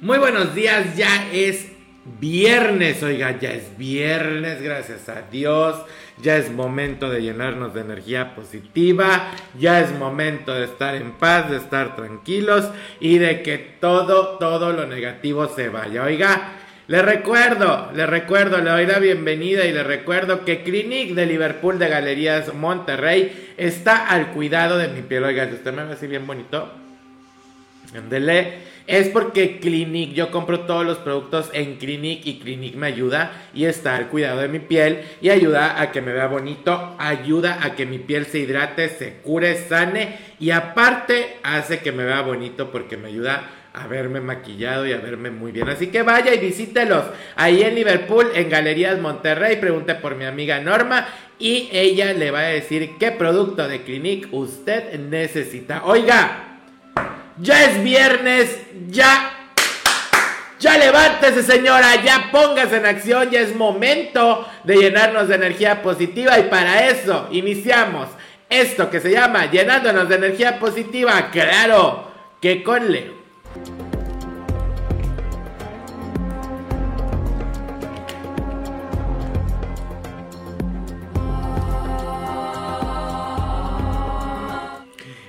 Muy buenos días, ya es viernes, oiga, ya es viernes, gracias a Dios. Ya es momento de llenarnos de energía positiva, ya es momento de estar en paz, de estar tranquilos y de que todo, todo lo negativo se vaya. Oiga, le recuerdo, le recuerdo, le doy la bienvenida y le recuerdo que Clinic de Liverpool de Galerías Monterrey está al cuidado de mi piel. Oiga, usted me ve así bien bonito, ándele es porque Clinic, yo compro todos los productos en Clinic y Clinic me ayuda y está al cuidado de mi piel y ayuda a que me vea bonito, ayuda a que mi piel se hidrate, se cure, sane y aparte hace que me vea bonito porque me ayuda a verme maquillado y a verme muy bien. Así que vaya y visítelos ahí en Liverpool, en Galerías Monterrey. Pregunte por mi amiga Norma y ella le va a decir qué producto de Clinic usted necesita. Oiga, ya es viernes, ya. Ya levántese señora, ya póngase en acción, ya es momento de llenarnos de energía positiva y para eso iniciamos esto que se llama llenándonos de energía positiva, claro, que con Leo.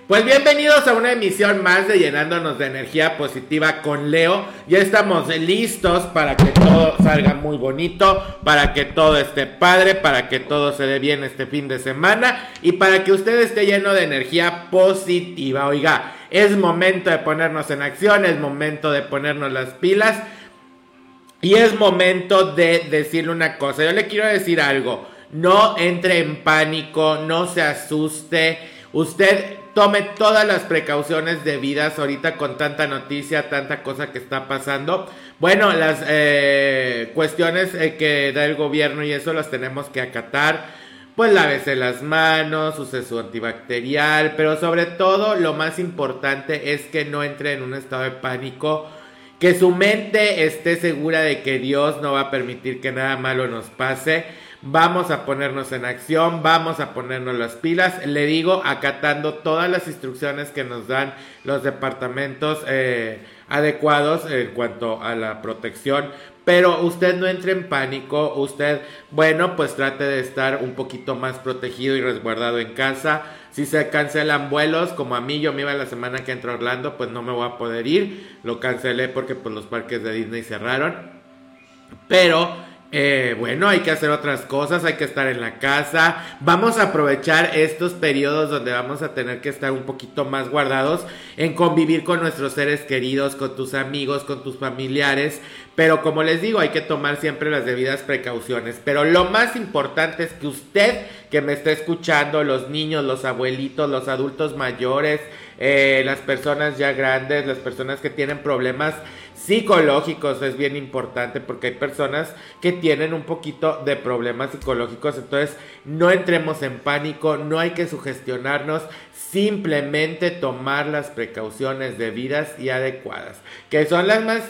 Pues bienvenidos a una emisión más de Llenándonos de Energía Positiva con Leo. Ya estamos listos para que todo salga muy bonito, para que todo esté padre, para que todo se dé bien este fin de semana y para que usted esté lleno de energía positiva. Oiga, es momento de ponernos en acción, es momento de ponernos las pilas y es momento de decirle una cosa. Yo le quiero decir algo. No entre en pánico, no se asuste. Usted tome todas las precauciones debidas ahorita con tanta noticia, tanta cosa que está pasando. Bueno, las eh, cuestiones eh, que da el gobierno y eso las tenemos que acatar. Pues lávese las manos, use su antibacterial, pero sobre todo lo más importante es que no entre en un estado de pánico, que su mente esté segura de que Dios no va a permitir que nada malo nos pase Vamos a ponernos en acción, vamos a ponernos las pilas. Le digo, acatando todas las instrucciones que nos dan los departamentos eh, adecuados en cuanto a la protección. Pero usted no entre en pánico, usted, bueno, pues trate de estar un poquito más protegido y resguardado en casa. Si se cancelan vuelos, como a mí yo me iba la semana que entró Orlando, pues no me voy a poder ir. Lo cancelé porque pues los parques de Disney cerraron. Pero eh, bueno, hay que hacer otras cosas, hay que estar en la casa. Vamos a aprovechar estos periodos donde vamos a tener que estar un poquito más guardados en convivir con nuestros seres queridos, con tus amigos, con tus familiares. Pero como les digo, hay que tomar siempre las debidas precauciones. Pero lo más importante es que usted que me está escuchando, los niños, los abuelitos, los adultos mayores, eh, las personas ya grandes, las personas que tienen problemas psicológicos es bien importante porque hay personas que tienen un poquito de problemas psicológicos, entonces no entremos en pánico, no hay que sugestionarnos, simplemente tomar las precauciones debidas y adecuadas, que son las más,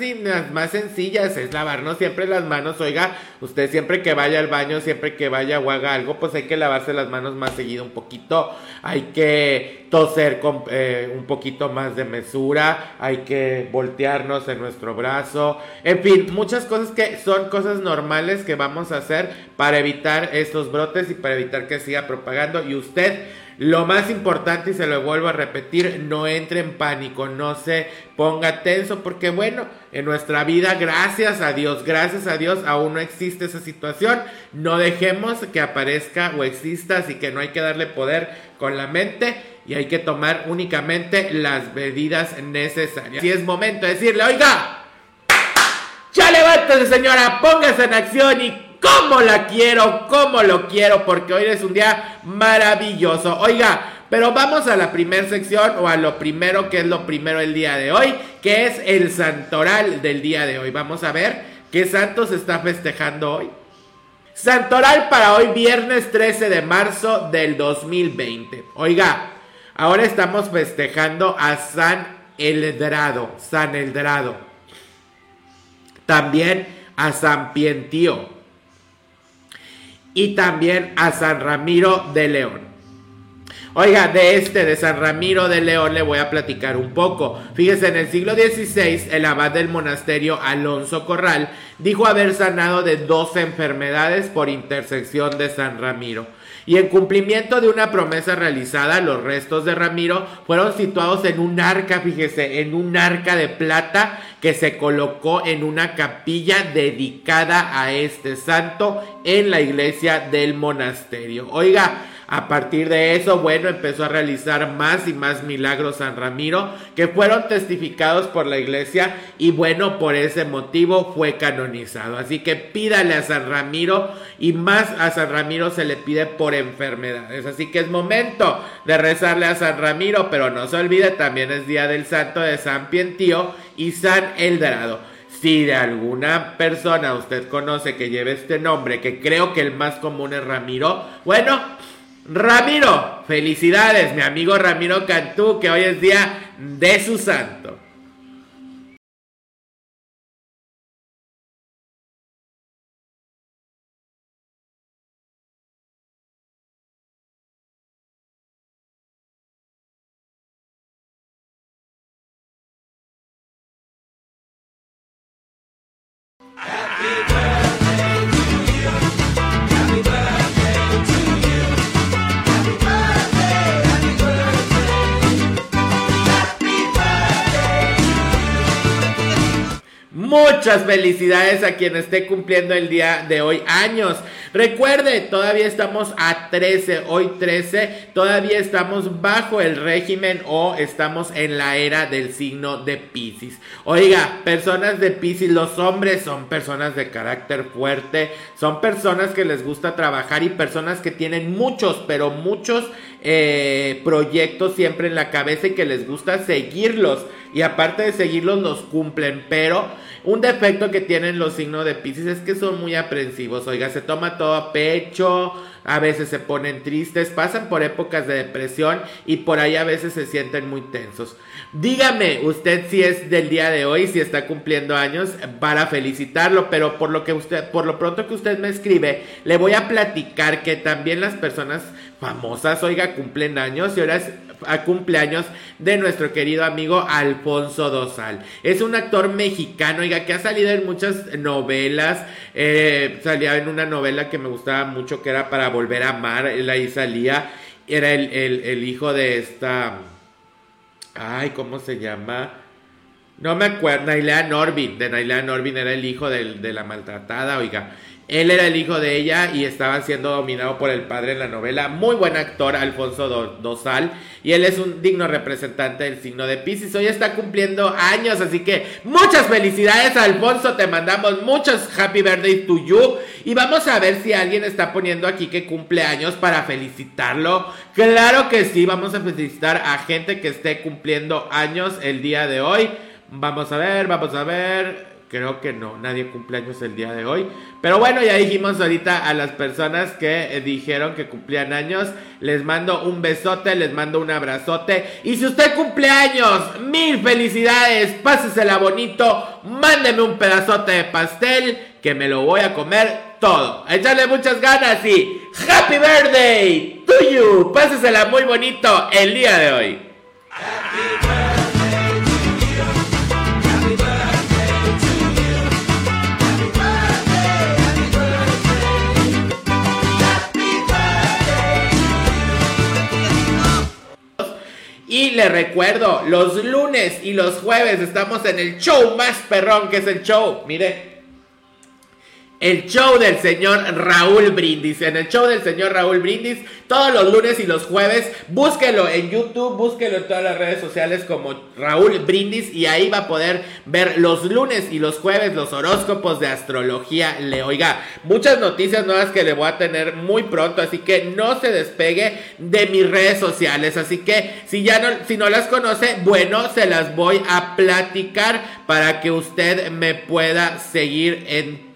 más sencillas, es lavarnos siempre las manos, oiga, usted siempre que vaya al baño, siempre que vaya o haga algo, pues hay que lavarse las manos más seguido un poquito, hay que toser con eh, un poquito más de mesura, hay que voltearnos en nuestro brazo, en fin, muchas cosas que son cosas normales que vamos a hacer para evitar estos brotes y para evitar que siga propagando y usted lo más importante, y se lo vuelvo a repetir, no entre en pánico, no se ponga tenso, porque bueno, en nuestra vida, gracias a Dios, gracias a Dios, aún no existe esa situación. No dejemos que aparezca o exista, así que no hay que darle poder con la mente y hay que tomar únicamente las medidas necesarias. Si es momento de decirle, oiga, ya levántese señora, póngase en acción y cómo la quiero, cómo lo quiero, porque hoy es un día maravilloso. Oiga, pero vamos a la primera sección o a lo primero que es lo primero el día de hoy, que es el santoral del día de hoy. Vamos a ver qué santo se está festejando hoy. Santoral para hoy, viernes 13 de marzo del 2020. Oiga, ahora estamos festejando a San Eldrado, San Eldrado. También a San Pientío y también a San Ramiro de León. Oiga, de este, de San Ramiro de León, le voy a platicar un poco. Fíjese, en el siglo XVI, el abad del monasterio Alonso Corral dijo haber sanado de 12 enfermedades por intersección de San Ramiro. Y en cumplimiento de una promesa realizada, los restos de Ramiro fueron situados en un arca, fíjese, en un arca de plata que se colocó en una capilla dedicada a este santo en la iglesia del monasterio. Oiga, a partir de eso, bueno, empezó a realizar más y más milagros San Ramiro que fueron testificados por la iglesia y bueno, por ese motivo fue canonizado. Así que pídale a San Ramiro y más a San Ramiro se le pide por enfermedades. Así que es momento de rezarle a San Ramiro, pero no se olvide, también es día del santo de San Pientío y San Eldorado. Si de alguna persona usted conoce que lleve este nombre, que creo que el más común es Ramiro, bueno, Ramiro, felicidades, mi amigo Ramiro Cantú, que hoy es día de su santo. Muchas felicidades a quien esté cumpliendo el día de hoy años. Recuerde, todavía estamos a 13, hoy 13, todavía estamos bajo el régimen o estamos en la era del signo de Pisces. Oiga, personas de Pisces, los hombres son personas de carácter fuerte, son personas que les gusta trabajar y personas que tienen muchos, pero muchos eh, proyectos siempre en la cabeza y que les gusta seguirlos. Y aparte de seguirlos, los cumplen. Pero un defecto que tienen los signos de Pisces es que son muy aprensivos. Oiga, se toma todo a pecho, a veces se ponen tristes, pasan por épocas de depresión y por ahí a veces se sienten muy tensos. Dígame usted si es del día de hoy, si está cumpliendo años, para felicitarlo, pero por lo que usted, por lo pronto que usted me escribe, le voy a platicar que también las personas famosas, oiga, cumplen años y ahora es a cumpleaños de nuestro querido amigo Alfonso Dosal. Es un actor mexicano, oiga, que ha salido en muchas novelas. Eh, salía en una novela que me gustaba mucho, que era Para Volver a Amar. Él ahí salía. Era el, hijo de esta. Ay, ¿cómo se llama? No me acuerdo. Nailea Norvin. De Nailea Norvin era el hijo de la maltratada, oiga. Él era el hijo de ella y estaba siendo dominado por el padre en la novela. Muy buen actor, Alfonso Dosal. Y él es un digno representante del signo de Pisces. Hoy está cumpliendo años, así que muchas felicidades, Alfonso. Te mandamos muchos happy birthday to you. Y vamos a ver si alguien está poniendo aquí que cumple años para felicitarlo. Claro que sí, vamos a felicitar a gente que esté cumpliendo años el día de hoy. Vamos a ver, vamos a ver. Creo que no, nadie cumpleaños el día de hoy. Pero bueno, ya dijimos ahorita a las personas que eh, dijeron que cumplían años. Les mando un besote, les mando un abrazote. Y si usted cumple años, mil felicidades, pásesela bonito, mándeme un pedazote de pastel que me lo voy a comer todo. Echarle muchas ganas y Happy Birthday to you. Pásesela muy bonito el día de hoy. Y le recuerdo, los lunes y los jueves estamos en el show más perrón que es el show. Mire, el show del señor Raúl Brindis. En el show del señor Raúl Brindis, todos los lunes y los jueves, búsquelo en YouTube, búsquelo en todas las redes sociales como Raúl Brindis y ahí va a poder ver los lunes y los jueves los horóscopos de astrología. Le oiga, muchas noticias nuevas que le voy a tener muy pronto, así que no se despegue de mis redes sociales. Así que si ya no, si no las conoce, bueno, se las voy a platicar para que usted me pueda seguir en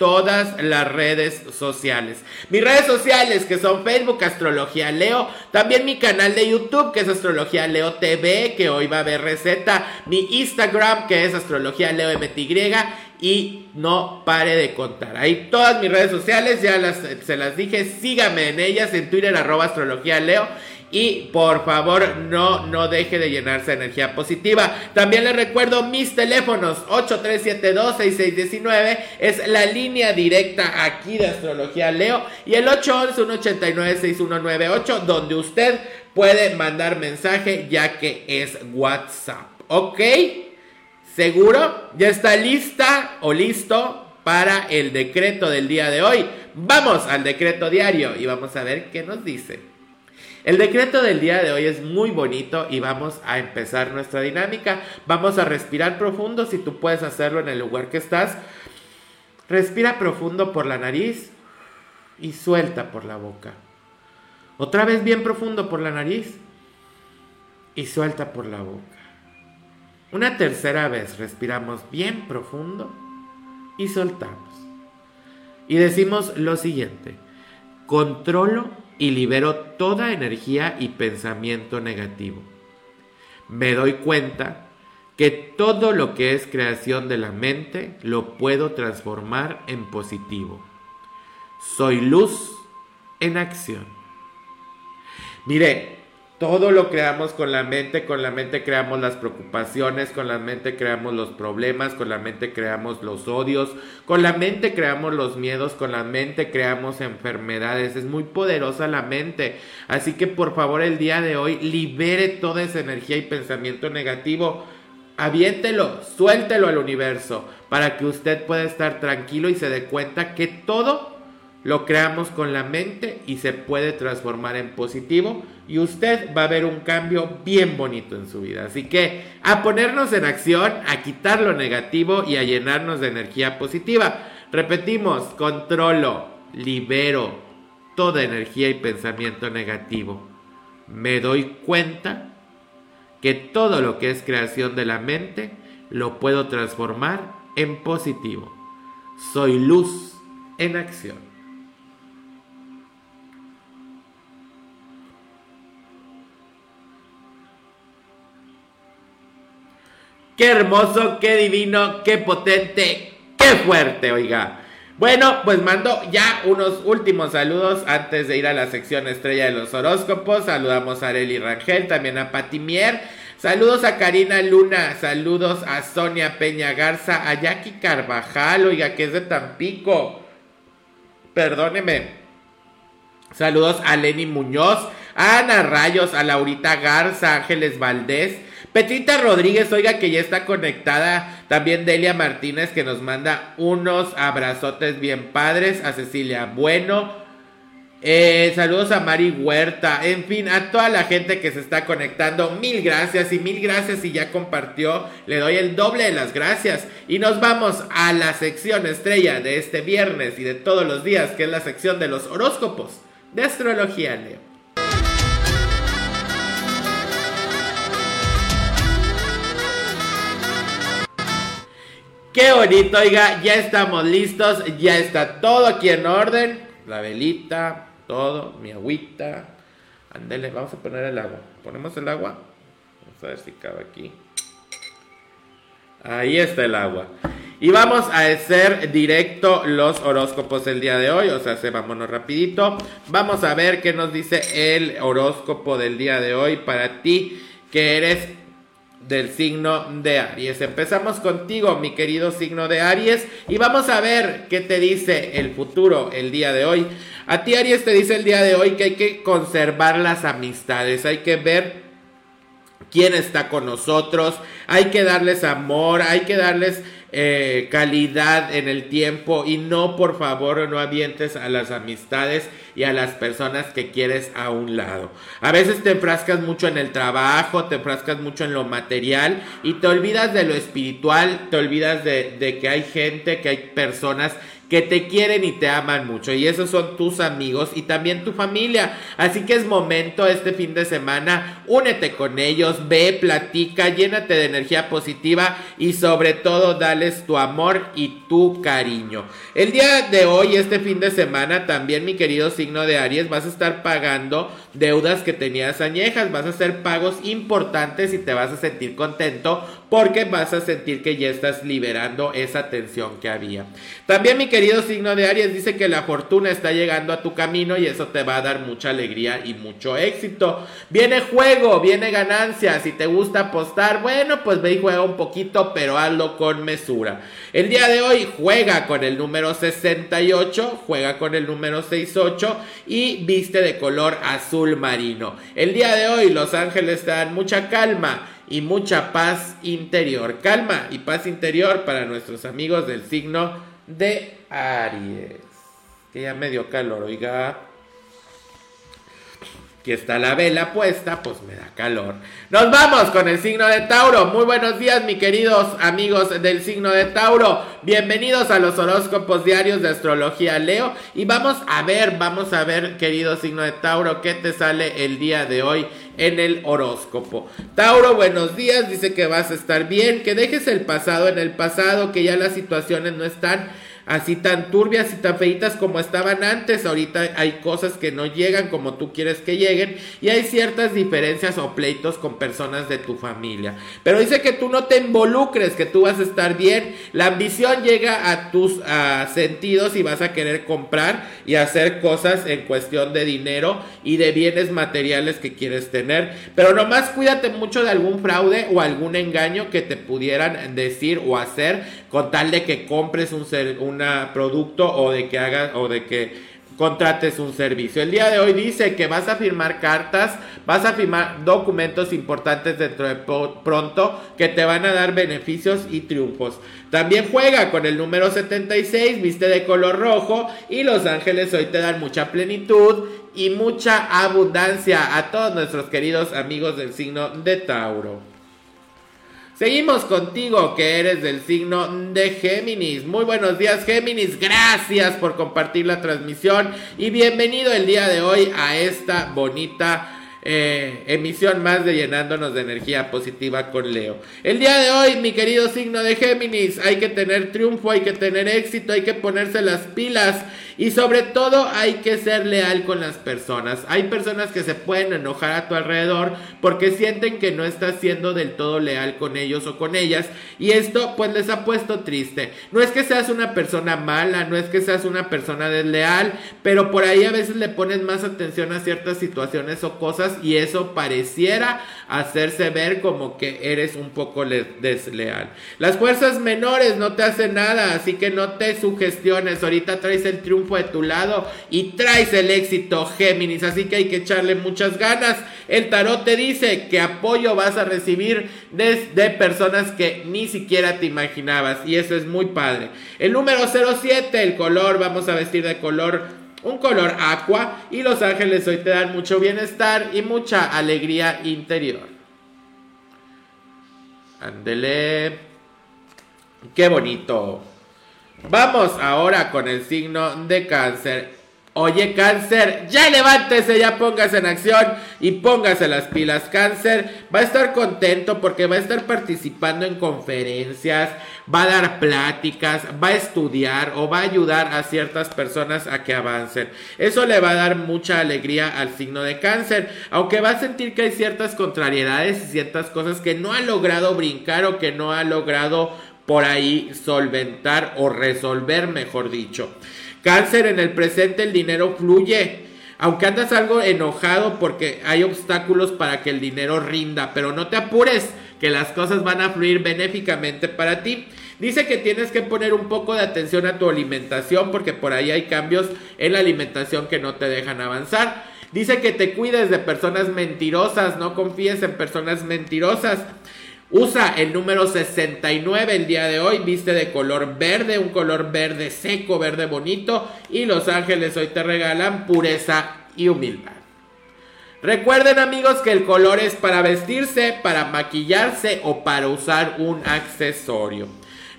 las redes sociales. Mis redes sociales que son Facebook Astrología Leo, también mi canal de YouTube que es Astrología Leo TV, que hoy va a haber receta, mi Instagram que es Astrología Leo MTY y. No pare de contar. Ahí todas mis redes sociales, ya las, se las dije, sígame en ellas, en Twitter arroba astrología leo y por favor no, no deje de llenarse de energía positiva. También les recuerdo mis teléfonos 8372-6619 es la línea directa aquí de Astrología Leo y el 811-189-6198 donde usted puede mandar mensaje ya que es WhatsApp. ¿Ok? ¿Seguro? ¿Ya está lista o listo para el decreto del día de hoy? Vamos al decreto diario y vamos a ver qué nos dice. El decreto del día de hoy es muy bonito y vamos a empezar nuestra dinámica. Vamos a respirar profundo si tú puedes hacerlo en el lugar que estás. Respira profundo por la nariz y suelta por la boca. Otra vez bien profundo por la nariz y suelta por la boca. Una tercera vez respiramos bien profundo y soltamos. Y decimos lo siguiente, controlo y libero toda energía y pensamiento negativo. Me doy cuenta que todo lo que es creación de la mente lo puedo transformar en positivo. Soy luz en acción. Mire, todo lo creamos con la mente, con la mente creamos las preocupaciones, con la mente creamos los problemas, con la mente creamos los odios, con la mente creamos los miedos, con la mente creamos enfermedades. Es muy poderosa la mente. Así que por favor el día de hoy libere toda esa energía y pensamiento negativo. Aviéntelo, suéltelo al universo para que usted pueda estar tranquilo y se dé cuenta que todo lo creamos con la mente y se puede transformar en positivo y usted va a ver un cambio bien bonito en su vida. Así que a ponernos en acción, a quitar lo negativo y a llenarnos de energía positiva. Repetimos, controlo, libero toda energía y pensamiento negativo. Me doy cuenta que todo lo que es creación de la mente lo puedo transformar en positivo. Soy luz en acción. Qué hermoso, qué divino, qué potente, qué fuerte, oiga. Bueno, pues mando ya unos últimos saludos antes de ir a la sección estrella de los horóscopos. Saludamos a Areli Rangel, también a Patimier. Saludos a Karina Luna, saludos a Sonia Peña Garza, a Jackie Carvajal, oiga, que es de Tampico. Perdóneme. Saludos a Lenny Muñoz, a Ana Rayos, a Laurita Garza, Ángeles Valdés, Petrita Rodríguez, oiga que ya está conectada. También Delia Martínez que nos manda unos abrazotes bien padres. A Cecilia Bueno. Eh, saludos a Mari Huerta. En fin, a toda la gente que se está conectando. Mil gracias y mil gracias si ya compartió. Le doy el doble de las gracias. Y nos vamos a la sección estrella de este viernes y de todos los días, que es la sección de los horóscopos de astrología Leo. Qué bonito, oiga, ya estamos listos, ya está todo aquí en orden. La velita, todo, mi agüita. Andele, vamos a poner el agua. Ponemos el agua. Vamos a ver si cabe aquí. Ahí está el agua. Y vamos a hacer directo los horóscopos el día de hoy. O sea, se vámonos rapidito. Vamos a ver qué nos dice el horóscopo del día de hoy para ti que eres del signo de Aries. Empezamos contigo, mi querido signo de Aries, y vamos a ver qué te dice el futuro el día de hoy. A ti, Aries, te dice el día de hoy que hay que conservar las amistades, hay que ver quién está con nosotros, hay que darles amor, hay que darles eh, calidad en el tiempo y no por favor no avientes a las amistades y a las personas que quieres a un lado. A veces te enfrascas mucho en el trabajo, te enfrascas mucho en lo material y te olvidas de lo espiritual, te olvidas de, de que hay gente, que hay personas que te quieren y te aman mucho y esos son tus amigos y también tu familia. Así que es momento este fin de semana, únete con ellos, ve, platica, llénate de energía positiva y sobre todo dales tu amor y tu cariño. El día de hoy, este fin de semana, también mi querido signo de Aries, vas a estar pagando deudas que tenías añejas, vas a hacer pagos importantes y te vas a sentir contento porque vas a sentir que ya estás liberando esa tensión que había. También mi querido signo de Aries dice que la fortuna está llegando a tu camino y eso te va a dar mucha alegría y mucho éxito. Viene juego, viene ganancia. Si te gusta apostar, bueno, pues ve y juega un poquito, pero hazlo con mesura. El día de hoy juega con el número 68, juega con el número 68 y viste de color azul marino. El día de hoy Los Ángeles te dan mucha calma y mucha paz interior. Calma y paz interior para nuestros amigos del signo de Aries. Que ya me dio calor, oiga que está la vela puesta, pues me da calor. Nos vamos con el signo de Tauro. Muy buenos días, mis queridos amigos del signo de Tauro. Bienvenidos a los horóscopos diarios de astrología Leo. Y vamos a ver, vamos a ver, querido signo de Tauro, qué te sale el día de hoy en el horóscopo. Tauro, buenos días. Dice que vas a estar bien, que dejes el pasado en el pasado, que ya las situaciones no están así tan turbias y tan feitas como estaban antes. Ahorita hay cosas que no llegan como tú quieres que lleguen y hay ciertas diferencias o pleitos con personas de tu familia. Pero dice que tú no te involucres, que tú vas a estar bien. La ambición llega a tus sentidos y vas a querer comprar y hacer cosas en cuestión de dinero y de bienes materiales que quieres tener. Pero nomás cuídate mucho de algún fraude o algún engaño que te pudieran decir o hacer con tal de que compres un, un producto o de que hagas o de que contrates un servicio. El día de hoy dice que vas a firmar cartas, vas a firmar documentos importantes dentro de pronto que te van a dar beneficios y triunfos. También juega con el número 76, viste de color rojo y los ángeles hoy te dan mucha plenitud y mucha abundancia a todos nuestros queridos amigos del signo de Tauro. Seguimos contigo que eres del signo de Géminis. Muy buenos días Géminis, gracias por compartir la transmisión y bienvenido el día de hoy a esta bonita eh, emisión más de llenándonos de energía positiva con Leo. El día de hoy, mi querido signo de Géminis, hay que tener triunfo, hay que tener éxito, hay que ponerse las pilas y sobre todo hay que ser leal con las personas. Hay personas que se pueden enojar a tu alrededor porque sienten que no estás siendo del todo leal con ellos o con ellas y esto pues les ha puesto triste. No es que seas una persona mala, no es que seas una persona desleal, pero por ahí a veces le pones más atención a ciertas situaciones o cosas y eso pareciera hacerse ver como que eres un poco desleal. Las fuerzas menores no te hacen nada, así que no te sugestiones. Ahorita traes el triunfo de tu lado y traes el éxito, Géminis. Así que hay que echarle muchas ganas. El tarot te dice que apoyo vas a recibir de, personas que ni siquiera te imaginabas. Y eso es muy padre. El número 07, el color, vamos a vestir de color un color aqua y los ángeles hoy te dan mucho bienestar y mucha alegría interior. Ándele. Qué bonito. Vamos ahora con el signo de cáncer. Oye, cáncer, ya levántese, ya póngase en acción y póngase las pilas. Cáncer va a estar contento porque va a estar participando en conferencias, va a dar pláticas, va a estudiar o va a ayudar a ciertas personas a que avancen. Eso le va a dar mucha alegría al signo de cáncer, aunque va a sentir que hay ciertas contrariedades y ciertas cosas que no ha logrado brincar o que no ha logrado por ahí solventar o resolver, mejor dicho. Cáncer, en el presente el dinero fluye. Aunque andas algo enojado porque hay obstáculos para que el dinero rinda, pero no te apures, que las cosas van a fluir benéficamente para ti. Dice que tienes que poner un poco de atención a tu alimentación porque por ahí hay cambios en la alimentación que no te dejan avanzar. Dice que te cuides de personas mentirosas, no confíes en personas mentirosas. Usa el número 69 el día de hoy, viste de color verde, un color verde seco, verde bonito y los ángeles hoy te regalan pureza y humildad. Recuerden amigos que el color es para vestirse, para maquillarse o para usar un accesorio.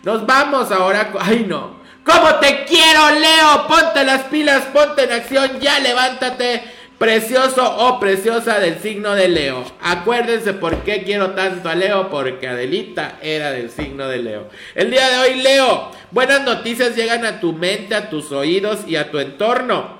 Nos vamos ahora, ay no, ¿cómo te quiero Leo? Ponte las pilas, ponte en acción, ya levántate Precioso o preciosa del signo de Leo. Acuérdense por qué quiero tanto a Leo, porque Adelita era del signo de Leo. El día de hoy, Leo, buenas noticias llegan a tu mente, a tus oídos y a tu entorno.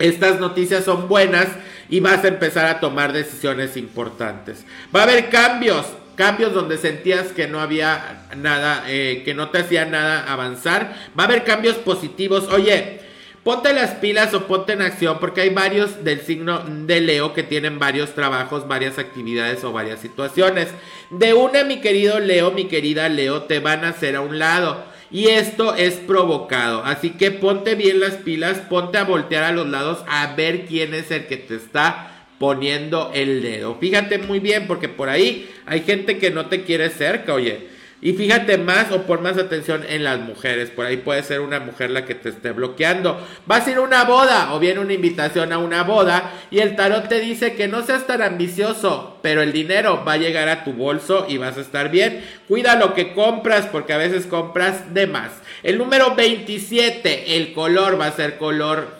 Estas noticias son buenas y vas a empezar a tomar decisiones importantes. Va a haber cambios cambios donde sentías que no había nada, eh, que no te hacía nada avanzar. Va a haber cambios positivos. Oye, ponte las pilas o ponte en acción porque hay varios del signo de Leo que tienen varios trabajos, varias actividades o varias situaciones. De una, mi querido Leo, mi querida Leo, te van a hacer a un lado. Y esto es provocado. Así que ponte bien las pilas, ponte a voltear a los lados a ver quién es el que te está poniendo el dedo. Fíjate muy bien porque por ahí hay gente que no te quiere cerca, oye. Y fíjate más o pon más atención en las mujeres. Por ahí puede ser una mujer la que te esté bloqueando. Vas a ir una boda o viene una invitación a una boda y el tarot te dice que no seas tan ambicioso, pero el dinero va a llegar a tu bolso y vas a estar bien. Cuida lo que compras porque a veces compras de más. El número 27, el color va a ser color...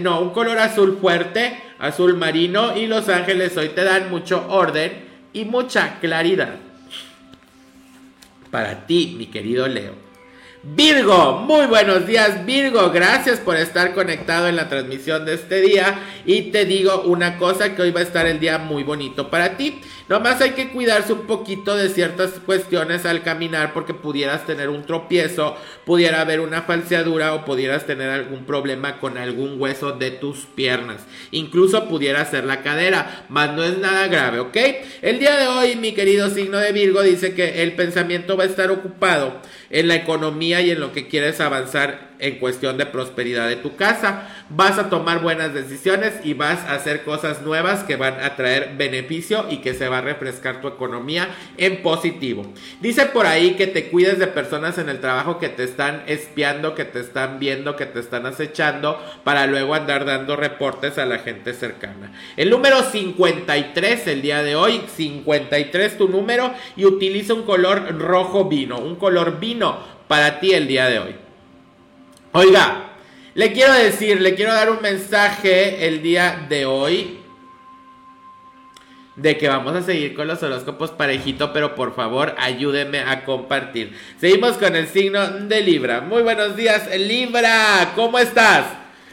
No, un color azul fuerte, azul marino y los ángeles hoy te dan mucho orden y mucha claridad para ti, mi querido Leo. Virgo, muy buenos días Virgo, gracias por estar conectado en la transmisión de este día y te digo una cosa que hoy va a estar el día muy bonito para ti. Nomás hay que cuidarse un poquito de ciertas cuestiones al caminar porque pudieras tener un tropiezo, pudiera haber una falseadura o pudieras tener algún problema con algún hueso de tus piernas. Incluso pudiera ser la cadera, mas no es nada grave, ¿ok? El día de hoy mi querido signo de Virgo dice que el pensamiento va a estar ocupado en la economía y en lo que quieres avanzar en cuestión de prosperidad de tu casa. Vas a tomar buenas decisiones y vas a hacer cosas nuevas que van a traer beneficio y que se va a refrescar tu economía en positivo. Dice por ahí que te cuides de personas en el trabajo que te están espiando, que te están viendo, que te están acechando para luego andar dando reportes a la gente cercana. El número 53 el día de hoy, 53 tu número y utiliza un color rojo vino, un color vino para ti el día de hoy. Oiga, le quiero decir, le quiero dar un mensaje el día de hoy de que vamos a seguir con los horóscopos parejito, pero por favor ayúdenme a compartir. Seguimos con el signo de Libra. Muy buenos días, Libra, ¿cómo estás?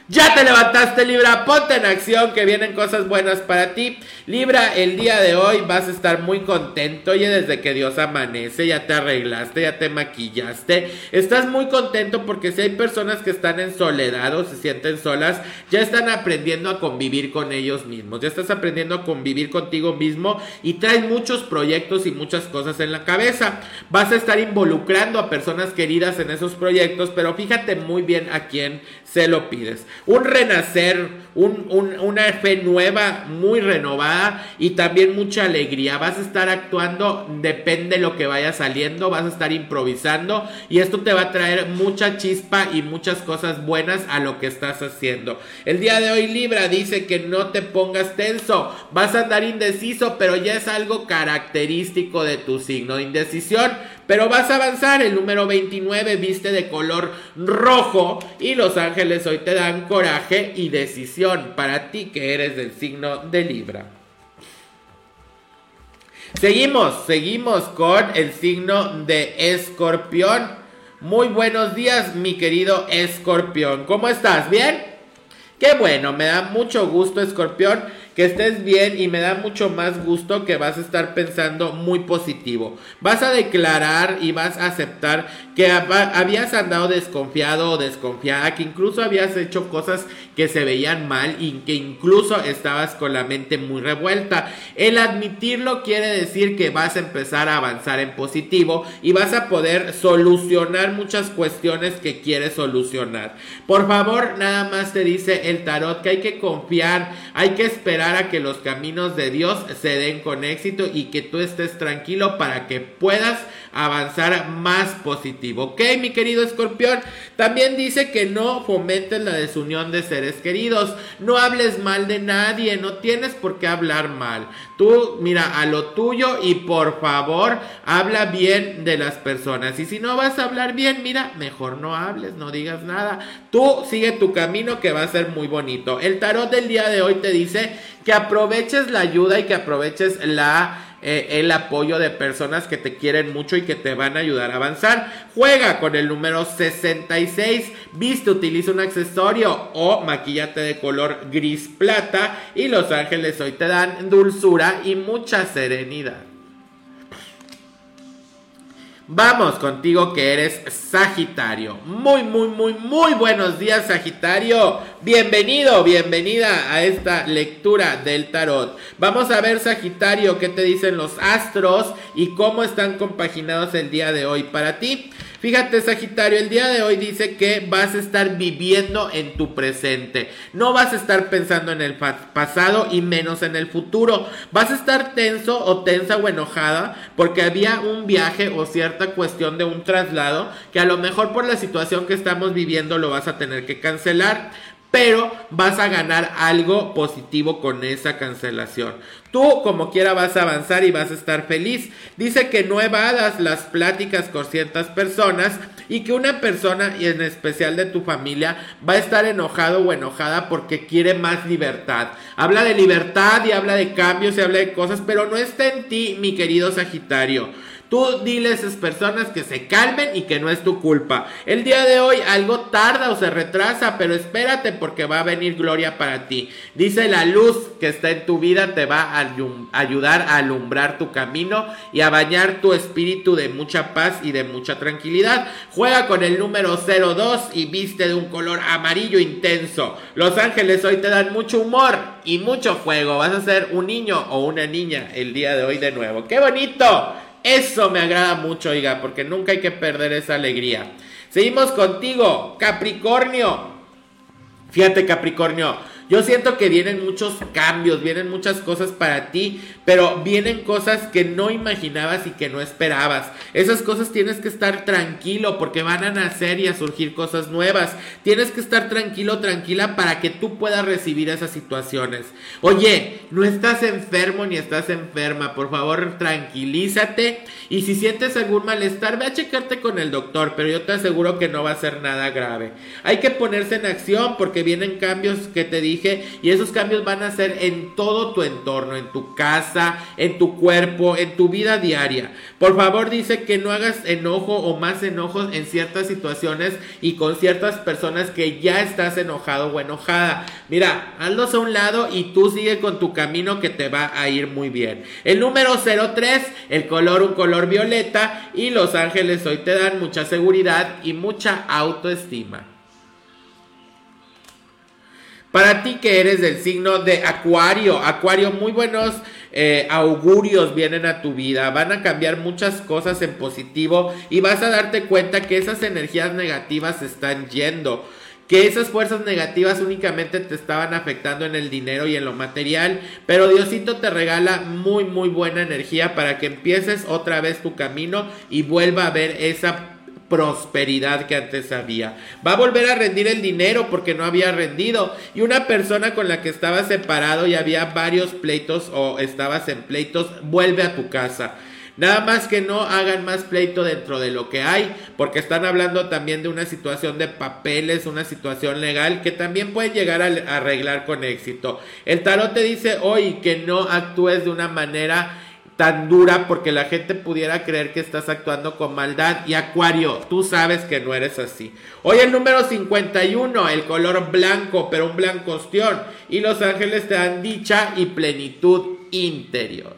Ya te levantaste Libra, ponte en acción que vienen cosas buenas para ti. Libra, el día de hoy vas a estar muy contento. Oye, desde que Dios amanece, ya te arreglaste, ya te maquillaste. Estás muy contento porque si hay personas que están en soledad o se sienten solas, ya están aprendiendo a convivir con ellos mismos. Ya estás aprendiendo a convivir contigo mismo y traes muchos proyectos y muchas cosas en la cabeza. Vas a estar involucrando a personas queridas en esos proyectos, pero fíjate muy bien a quién se lo pides. Un renacer, una fe nueva, muy renovada y también mucha alegría. Vas a estar actuando, depende de lo que vaya saliendo, vas a estar improvisando y esto te va a traer mucha chispa y muchas cosas buenas a lo que estás haciendo. El día de hoy Libra dice que no te pongas tenso, vas a andar indeciso, pero ya es algo característico de tu signo. Indecisión pero vas a avanzar. El número 29 viste de color rojo y los ángeles hoy te dan coraje y decisión para ti que eres del signo de Libra. Seguimos, seguimos con el signo de Escorpión. Muy buenos días, mi querido Escorpión. ¿Cómo estás? ¿Bien? Qué bueno, me da mucho gusto, Escorpión que estés bien y me da mucho más gusto que vas a estar pensando muy positivo. Vas a declarar y vas a aceptar que habías andado desconfiado o desconfiada, que incluso habías hecho cosas que se veían mal y que incluso estabas con la mente muy revuelta. El admitirlo quiere decir que vas a empezar a avanzar en positivo y vas a poder solucionar muchas cuestiones que quieres solucionar. Por favor, nada más te dice el tarot que hay que confiar, hay que esperar a que los caminos de Dios se den con éxito y que tú estés tranquilo para que puedas avanzar más positivo. Ok, mi querido escorpión. También dice que no fomentes la desunión de seres queridos. No hables mal de nadie. No tienes por qué hablar mal. Tú mira a lo tuyo y por favor habla bien de las personas. Y si no vas a hablar bien, mira, mejor no hables, no digas nada. Tú sigue tu camino que va a ser muy bonito. El tarot del día de hoy te dice que aproveches la ayuda y que aproveches la eh, el apoyo de personas que te quieren mucho y que te van a ayudar a avanzar. Juega con el número 66. Viste, utiliza un accesorio o maquillate de color gris plata. Y los ángeles hoy te dan dulzura y mucha serenidad. Vamos contigo que eres Sagitario. Muy, muy, muy, muy buenos días Sagitario. Bienvenido, bienvenida a esta lectura del tarot. Vamos a ver Sagitario qué te dicen los astros y cómo están compaginados el día de hoy para ti. Fíjate, Sagitario, el día de hoy dice que vas a estar viviendo en tu presente. No vas a estar pensando en el pasado y menos en el futuro. Vas a estar tenso o tensa o enojada porque había un viaje o cierta cuestión de un traslado que a lo mejor por la situación que estamos viviendo lo vas a tener que cancelar pero vas a ganar algo positivo con esa cancelación. Tú como quiera vas a avanzar y vas a estar feliz. Dice que no evadas las pláticas con ciertas personas y que una persona, y en especial de tu familia, va a estar enojado o enojada porque quiere más libertad. Habla de libertad y habla de cambios y habla de cosas, pero no está en ti, mi querido Sagitario. Tú dile a esas personas que se calmen y que no es tu culpa. El día de hoy algo tarda o se retrasa, pero espérate porque va a venir gloria para ti. Dice la luz que está en tu vida te va a ayudar a alumbrar tu camino y a bañar tu espíritu de mucha paz y de mucha tranquilidad. Juega con el número 02 y viste de un color amarillo intenso. Los ángeles hoy te dan mucho humor y mucho fuego. Vas a ser un niño o una niña el día de hoy de nuevo. ¡Qué bonito! Eso me agrada mucho, oiga, porque nunca hay que perder esa alegría. Seguimos contigo, Capricornio. Fíjate, Capricornio, yo siento que vienen muchos cambios, vienen muchas cosas para ti, pero vienen cosas que no imaginabas y que no esperabas. Esas cosas tienes que estar tranquilo porque van a nacer y a surgir cosas nuevas. Tienes que estar tranquilo, tranquila para que tú puedas recibir esas situaciones. Oye, no estás enfermo ni estás enferma, por favor tranquilízate y si sientes algún malestar, ve a checarte con el doctor, pero yo te aseguro que no va a ser nada grave. Hay que ponerse en acción porque vienen cambios que te dije y esos cambios van a ser en todo tu entorno, en tu casa, en tu cuerpo, en tu vida diaria. Por favor, dice que no hagas enojo o más enojos en ciertas situaciones y con ciertas personas que ya estás enojado o enojada. Mira, hazlos a un lado y tú sigue con tu camino que te va a ir muy bien. El número 03, el color un color violeta y los ángeles hoy te dan mucha seguridad y mucha autoestima. Para ti que eres del signo de Acuario, Acuario, muy buenos eh, augurios vienen a tu vida, van a cambiar muchas cosas en positivo y vas a darte cuenta que esas energías negativas están yendo que esas fuerzas negativas únicamente te estaban afectando en el dinero y en lo material, pero Diosito te regala muy muy buena energía para que empieces otra vez tu camino y vuelva a ver esa prosperidad que antes había. Va a volver a rendir el dinero porque no había rendido. Y una persona con la que estaba separado y había varios pleitos o estabas en pleitos, vuelve a tu casa. Nada más que no hagan más pleito dentro de lo que hay, porque están hablando también de una situación de papeles, una situación legal que también pueden llegar a arreglar con éxito. El tarot te dice hoy que no actúes de una manera tan dura porque la gente pudiera creer que estás actuando con maldad. Y Acuario, tú sabes que no eres así. Hoy el número 51, el color blanco, pero un blanco ostión. Y los ángeles te dan dicha y plenitud interior.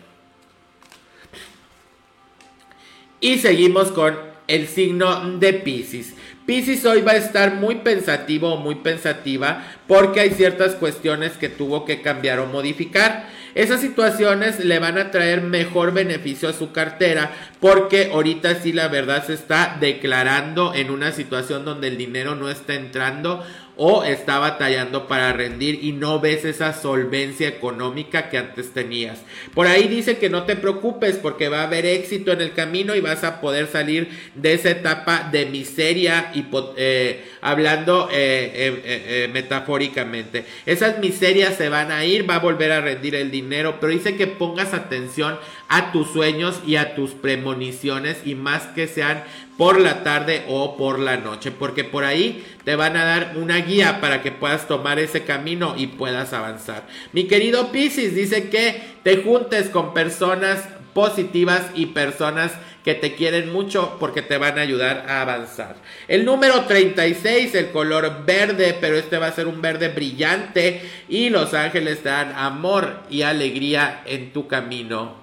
Y seguimos con el signo de Pisces. Pisces hoy va a estar muy pensativo o muy pensativa porque hay ciertas cuestiones que tuvo que cambiar o modificar. Esas situaciones le van a traer mejor beneficio a su cartera porque ahorita sí la verdad se está declarando en una situación donde el dinero no está entrando o está batallando para rendir y no ves esa solvencia económica que antes tenías. Por ahí dice que no te preocupes porque va a haber éxito en el camino y vas a poder salir de esa etapa de miseria, eh, hablando eh, eh, metafóricamente. Esas miserias se van a ir, va a volver a rendir el dinero, pero dice que pongas atención a tus sueños y a tus premoniciones y más que sean por la tarde o por la noche, porque por ahí te van a dar una guía para que puedas tomar ese camino y puedas avanzar. Mi querido Piscis dice que te juntes con personas positivas y personas que te quieren mucho porque te van a ayudar a avanzar. El número 36, el color verde, pero este va a ser un verde brillante y los ángeles te dan amor y alegría en tu camino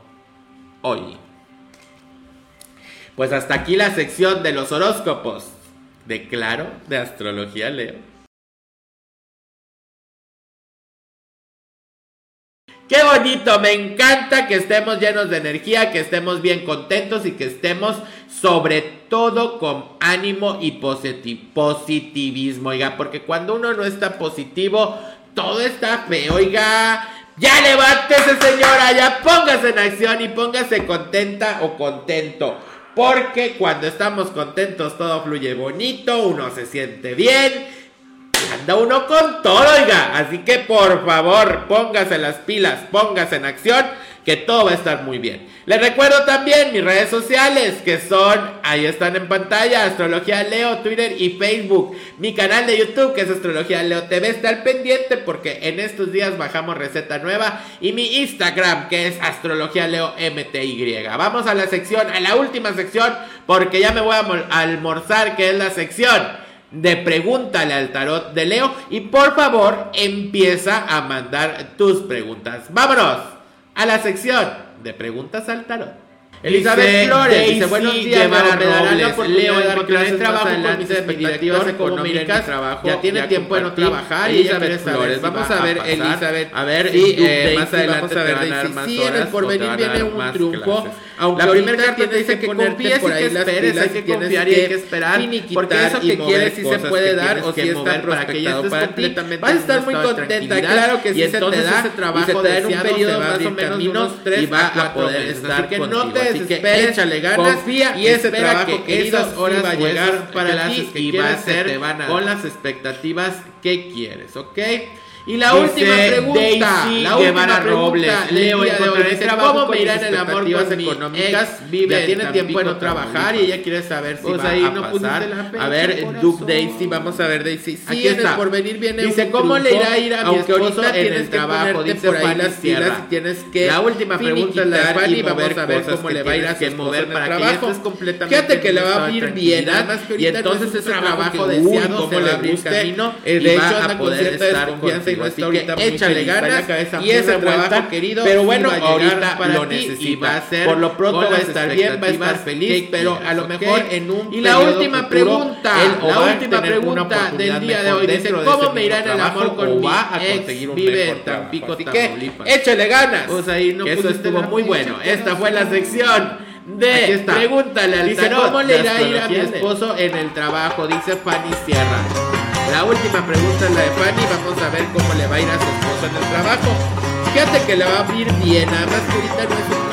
hoy. Pues hasta aquí la sección de los horóscopos. De claro, de astrología Leo. Qué bonito, me encanta que estemos llenos de energía, que estemos bien contentos y que estemos sobre todo con ánimo y positivismo, oiga, porque cuando uno no está positivo, todo está feo, oiga. Ya levántese señora, ya póngase en acción y póngase contenta o contento. Porque cuando estamos contentos todo fluye bonito, uno se siente bien anda uno con todo, oiga. Así que por favor, póngase las pilas, póngase en acción, que todo va a estar muy bien. Les recuerdo también mis redes sociales, que son, ahí están en pantalla, Astrología Leo, Twitter y Facebook. Mi canal de YouTube, que es Astrología Leo TV, está al pendiente porque en estos días bajamos receta nueva. Y mi Instagram, que es Astrología Leo MTY. Vamos a la sección, a la última sección, porque ya me voy a almorzar, que es la sección de Pregúntale al Tarot de Leo y por favor empieza a mandar tus preguntas. Vámonos a la sección de Preguntas al Tarot. Elizabeth Flores dice, buenos días, Guevara Robles, Leo, de trabajo con mis expectativas económicas, trabajo, ya tiene tiempo de no trabajar, Elizabeth Flores, vamos a ver, Elizabeth, a ver, y eh, más adelante vamos a ver, sí, en el porvenir viene un triunfo, aunque la primera carta te dice que confíes ahí las pilas, hay que confiar y hay que esperar, porque eso que quieres sí se puede dar, o si está prospectado para ti, vas a estar muy contenta, claro que sí se te da, y se te da en un periodo más o menos y va a poder estar contigo. Así que échale ganas, confía y ese trabajo que esas horas va a llegar para ti y va a ser con las expectativas que quieres, ¿ok? Y la última pregunta, Daisy la última Robles, Leo, dice, ¿cómo me irá en el amor con económicas? Vive, ya tiene tiempo de no trabajar y ella quiere saber si pues va ahí a no pasar. a ver, Duke Daisy, vamos a ver Daisy. Sí, Aquí está. por venir viene Dice, ¿cómo le irá a ir a mi esposo en el trabajo? Dice por ahí las pilas y tienes que La última pregunta es la de Fanny, vamos a ver cómo le va a ir a su mover para que estés completamente Fíjate que le va a ir bien, y entonces ese trabajo deseado se va a abrir camino de hecho anda con cierta desconfianza y no está ahorita échale ganas y ese trabajo querido pero bueno ahorita lo necesita va a ser por lo pronto va a estar bien va a estar feliz pero a lo mejor en un y la última pregunta la última pregunta del día de hoy dice cómo me irá en el amor con mi ex vive en Tampico Tamaulipas. échale ganas pues ahí no eso estuvo muy bueno. Esta fue la sección de pregúntale al dice, ¿cómo le irá a ir a mi esposo en el trabajo? Dice Fanny Sierra. La última pregunta es la de Fanny. Vamos a ver cómo le va a ir a su esposo en el trabajo. Fíjate que le va a ir bien. Además que ahorita no es un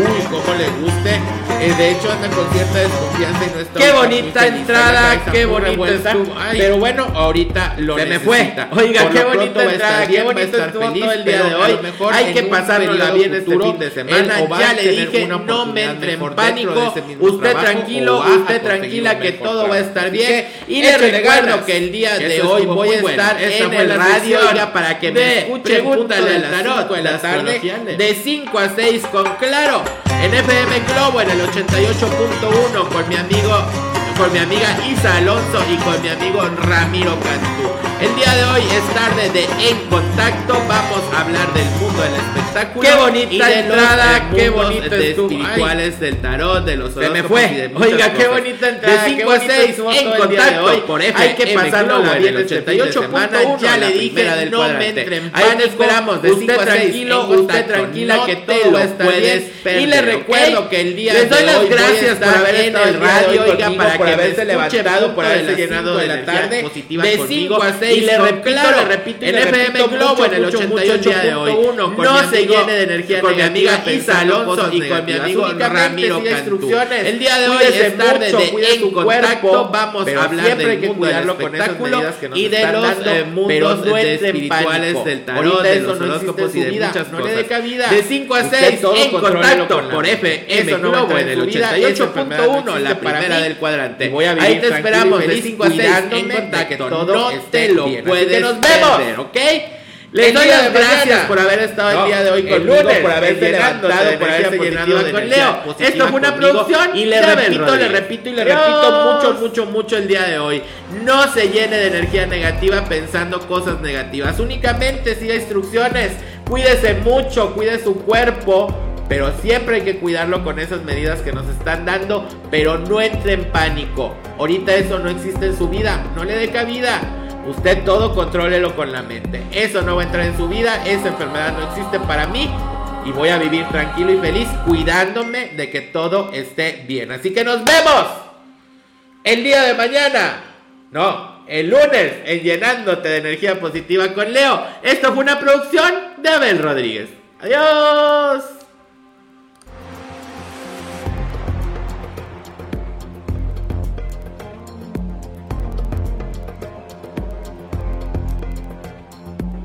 trabajo uy, cómo le guste. Eh, de hecho, anda con cierta desconfianza y no está. Qué bonita entrada, qué bonita estuvo. Pero bueno, ahorita lo Se me fue. Oiga, qué bonita entrada, qué bonito estuvo todo el día de hoy. Hay que pasárnosla bien este fin de semana. Ya le dije, no me entre en pánico. Usted tranquilo, usted tranquila que todo va a estar bien. Y le recuerdo que el día de hoy voy a estar en el radio ya para que me escuche. Pregúntale al tarot en la tarde de 5 a 6 con Claro en FM Globo en el 88.1 con mi amigo, con mi amiga Isa Alonso y con mi amigo Ramiro Cantú. El día de hoy es tarde de En Contacto. Vamos a hablar del mundo del espectáculo. Qué bonita entrada, qué bonito de espirituales del tarot, de los Se me fue. Oiga, qué bonita entrada. De 5 a 6 En Contacto hoy por F Hay que pasarlo en el 88.1. Ya le dije, no me entre en Ahí te esperamos de 5 a 6. Tranquilo, usted tranquila que todo va a estar bien. Y le recuerdo que el día de hoy les doy las gracias por haber estado en radio, oiga, para que haberse levantado, por haberse llenado de la tarde. De 5 a 6 y le repito, le repito, en FM Globo en el 88 de hoy. No se llene de energía con mi amiga Isa Alonso y con mi amigo Ramiro Cantú. El día de hoy es tarde de En Contacto. Vamos a hablar del mundo del espectáculo y de los eh, mundos espirituales del tarot, de los horóscopos y de muchas cosas. De 5 a 6 En Contacto por FM Globo en el 88.1, la primera del cuadrante. Ahí te esperamos de 5 a 6 En Contacto. No te lo lo puedes nos vemos. ¿ok? Les doy las gracias por haber estado el día de hoy conmigo, por haberse levantado, por haberse llenado con Leo. Esto fue una producción y le repito, le repito y le repito mucho, mucho, mucho el día de hoy. No se llene de energía negativa pensando cosas negativas. Únicamente siga instrucciones. Cuídese mucho, cuide su cuerpo pero siempre hay que cuidarlo con esas medidas que nos están dando, pero no entre en pánico. Ahorita eso no existe en su vida, no le dé cabida. Usted todo contrólelo con la mente. Eso no va a entrar en su vida, esa enfermedad no existe para mí y voy a vivir tranquilo y feliz cuidándome de que todo esté bien. Así que nos vemos el día de mañana. No, el lunes en llenándote de energía positiva con Leo. Esto fue una producción de Abel Rodríguez. Adiós.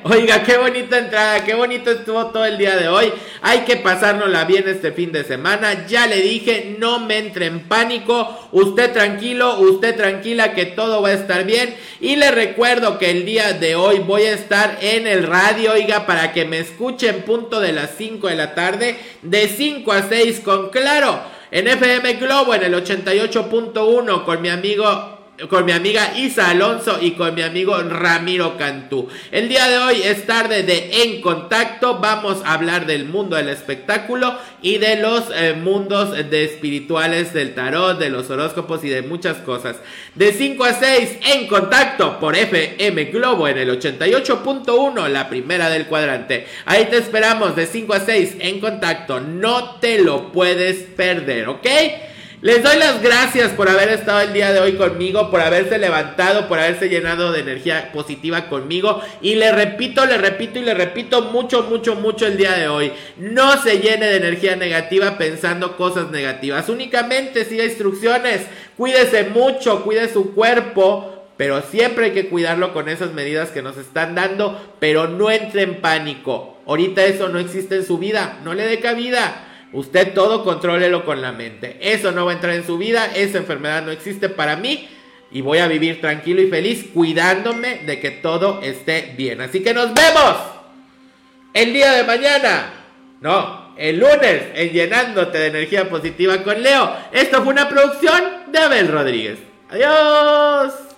Oiga, qué bonita entrada, qué bonito estuvo todo el día de hoy. Hay que pasárnosla bien este fin de semana. Ya le dije, no me entre en pánico. Usted tranquilo, usted tranquila que todo va a estar bien. Y le recuerdo que el día de hoy voy a estar en el radio, oiga, para que me escuchen punto de las 5 de la tarde, de 5 a 6 con claro. En FM Globo en el 88.1 con mi amigo con mi amiga Isa Alonso y con mi amigo Ramiro Cantú. El día de hoy es tarde de En Contacto. Vamos a hablar del mundo del espectáculo y de los eh, mundos de espirituales del tarot, de los horóscopos y de muchas cosas. De 5 a 6 En Contacto por FM Globo en el 88.1, la primera del cuadrante. Ahí te esperamos de 5 a 6 En Contacto. No te lo puedes perder, ¿ok? Les doy las gracias por haber estado el día de hoy conmigo, por haberse levantado, por haberse llenado de energía positiva conmigo. Y le repito, le repito y le repito mucho, mucho, mucho el día de hoy. No se llene de energía negativa pensando cosas negativas. Únicamente siga instrucciones. Cuídese mucho, cuide su cuerpo. Pero siempre hay que cuidarlo con esas medidas que nos están dando. Pero no entre en pánico. Ahorita eso no existe en su vida. No le dé cabida. Usted todo contrólelo con la mente. Eso no va a entrar en su vida, esa enfermedad no existe para mí y voy a vivir tranquilo y feliz cuidándome de que todo esté bien. Así que nos vemos el día de mañana. No, el lunes en llenándote de energía positiva con Leo. Esto fue una producción de Abel Rodríguez. Adiós.